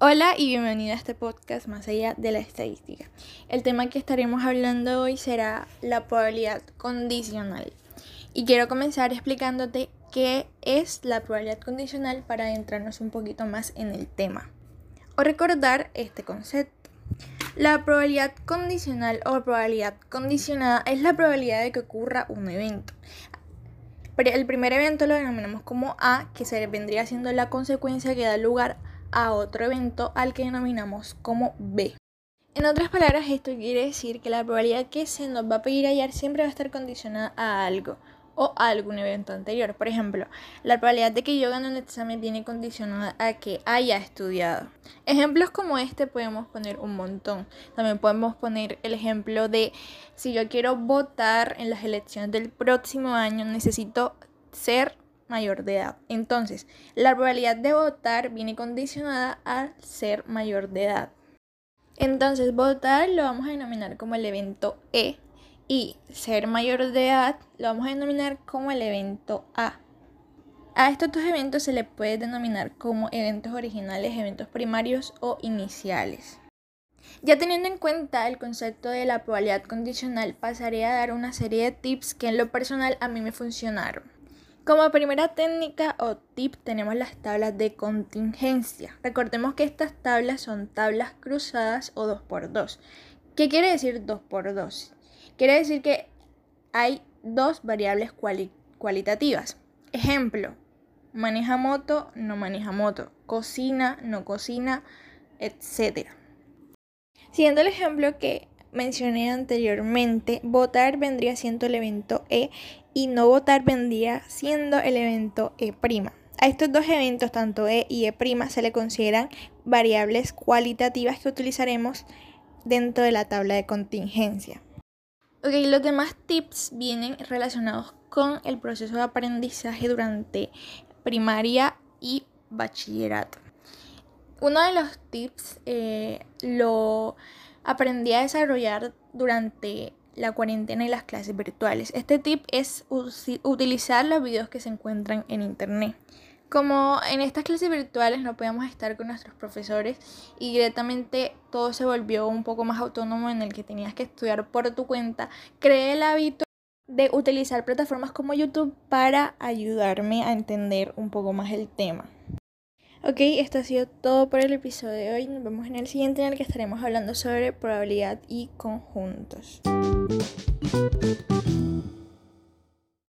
Hola y bienvenido a este podcast más allá de la estadística. El tema que estaremos hablando hoy será la probabilidad condicional. Y quiero comenzar explicándote qué es la probabilidad condicional para adentrarnos un poquito más en el tema. O recordar este concepto. La probabilidad condicional o probabilidad condicionada es la probabilidad de que ocurra un evento. El primer evento lo denominamos como A, que se vendría siendo la consecuencia que da lugar a otro evento al que denominamos como B. En otras palabras, esto quiere decir que la probabilidad que se nos va a pedir hallar siempre va a estar condicionada a algo o a algún evento anterior. Por ejemplo, la probabilidad de que yo gane un examen viene condicionada a que haya estudiado. Ejemplos como este podemos poner un montón. También podemos poner el ejemplo de si yo quiero votar en las elecciones del próximo año, necesito ser mayor de edad. Entonces, la probabilidad de votar viene condicionada a ser mayor de edad. Entonces, votar lo vamos a denominar como el evento E y ser mayor de edad lo vamos a denominar como el evento A. A estos dos eventos se le puede denominar como eventos originales, eventos primarios o iniciales. Ya teniendo en cuenta el concepto de la probabilidad condicional, pasaré a dar una serie de tips que en lo personal a mí me funcionaron. Como primera técnica o tip tenemos las tablas de contingencia. Recordemos que estas tablas son tablas cruzadas o 2x2. ¿Qué quiere decir 2x2? Quiere decir que hay dos variables cualitativas. Ejemplo, maneja moto, no maneja moto, cocina, no cocina, etc. Siguiendo el ejemplo que mencioné anteriormente, votar vendría siendo el evento E y no votar vendría siendo el evento E'. A estos dos eventos, tanto E y E', se le consideran variables cualitativas que utilizaremos dentro de la tabla de contingencia. Ok, los demás tips vienen relacionados con el proceso de aprendizaje durante primaria y bachillerato. Uno de los tips eh, lo aprendí a desarrollar durante la cuarentena y las clases virtuales. Este tip es utilizar los videos que se encuentran en internet. Como en estas clases virtuales no podíamos estar con nuestros profesores y directamente todo se volvió un poco más autónomo en el que tenías que estudiar por tu cuenta, creé el hábito de utilizar plataformas como YouTube para ayudarme a entender un poco más el tema. Ok, esto ha sido todo por el episodio de hoy. Nos vemos en el siguiente en el que estaremos hablando sobre probabilidad y conjuntos.